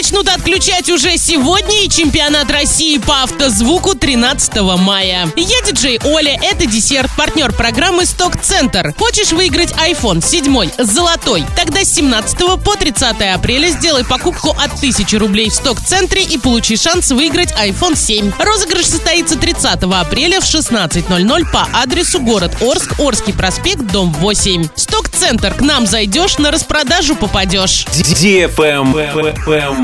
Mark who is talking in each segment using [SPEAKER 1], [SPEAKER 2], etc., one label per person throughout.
[SPEAKER 1] начнут отключать уже сегодня и чемпионат России по автозвуку 13 мая. Я диджей Оля, это десерт, партнер программы Сток Центр. Хочешь выиграть iPhone 7 золотой? Тогда с 17 по 30 апреля сделай покупку от 1000 рублей в Сток Центре и получи шанс выиграть iPhone 7. Розыгрыш состоится 30 апреля в 16.00 по адресу город Орск, Орский проспект, дом 8. Сток Центр, к нам зайдешь, на распродажу попадешь.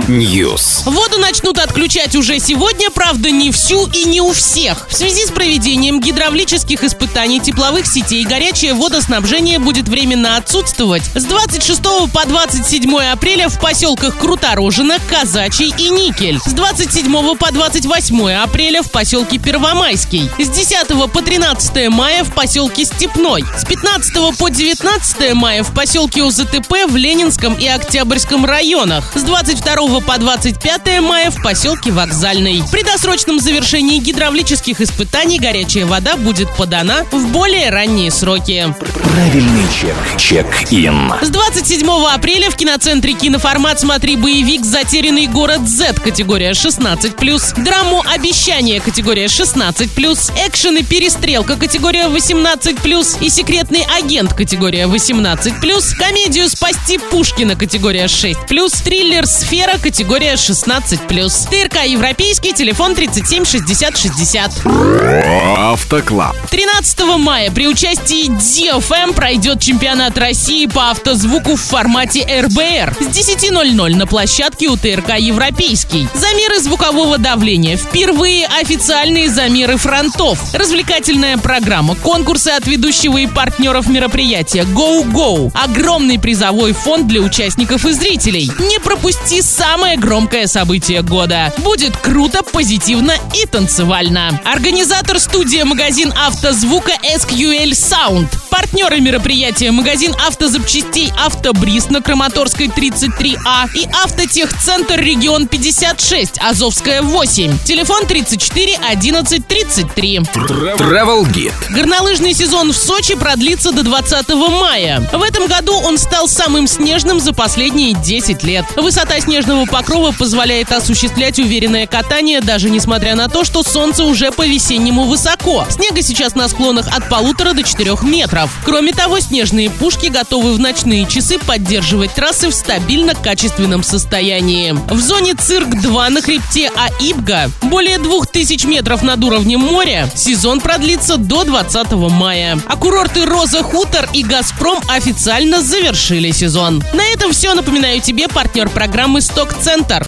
[SPEAKER 2] News.
[SPEAKER 1] Воду начнут отключать уже сегодня, правда, не всю и не у всех. В связи с проведением гидравлических испытаний тепловых сетей горячее водоснабжение будет временно отсутствовать с 26 по 27 апреля в поселках Круторожино, Казачий и Никель. С 27 по 28 апреля в поселке Первомайский. С 10 по 13 мая в поселке Степной. С 15 по 19 мая в поселке УЗТП в Ленинском и Октябрьском районах. С 22 по 25 мая в поселке Вокзальный. При досрочном завершении гидравлических испытаний горячая вода будет подана в более ранние сроки.
[SPEAKER 2] Правильный чек. Чек-ин.
[SPEAKER 1] С 27 апреля в киноцентре «Киноформат» смотри боевик «Затерянный город Z» категория 16+, драму «Обещание» категория 16+, экшен и перестрелка категория 18+, и секретный агент категория 18+, комедию «Спасти Пушкина» категория 6+, триллер «Сфера» категория 16+. ТРК «Европейский», телефон 37 60 60.
[SPEAKER 2] Автоклаб.
[SPEAKER 1] 13 мая при участии DFM пройдет чемпионат России по автозвуку в формате РБР с 10.00 на площадке у ТРК «Европейский». Замеры звукового давления. Впервые официальные замеры фронтов. Развлекательная программа. Конкурсы от ведущего и партнеров мероприятия. Go Go. Огромный призовой фонд для участников и зрителей. Не пропусти самое громкое событие года. Будет круто, позитивно и танцевально. Организатор студия магазин автозвука SQL Sound. Партнеры мероприятия магазин автозапчастей «Автобриз» на Краматорской 33А и Автотехцентр регион 56, Азовская 8. Телефон 34 11 33.
[SPEAKER 2] Travel Guide.
[SPEAKER 1] Горнолыжный сезон в Сочи продлится до 20 мая. В этом году он стал самым снежным за последние 10 лет. Высота снежного покрова позволяет осуществлять уверенное катание, даже несмотря на то, что солнце уже по-весеннему высоко. Снега сейчас на склонах от полутора до 4 метров. Кроме того, снежные пушки готовы в ночные часы поддерживать трассы в стабильно качественном состоянии. В зоне Цирк-2 на хребте Аибга более 2000 метров над уровнем моря сезон продлится до 20 мая. А курорты Роза Хутор и Газпром официально завершили сезон. На этом все. Напоминаю тебе партнер программы Сток Центр.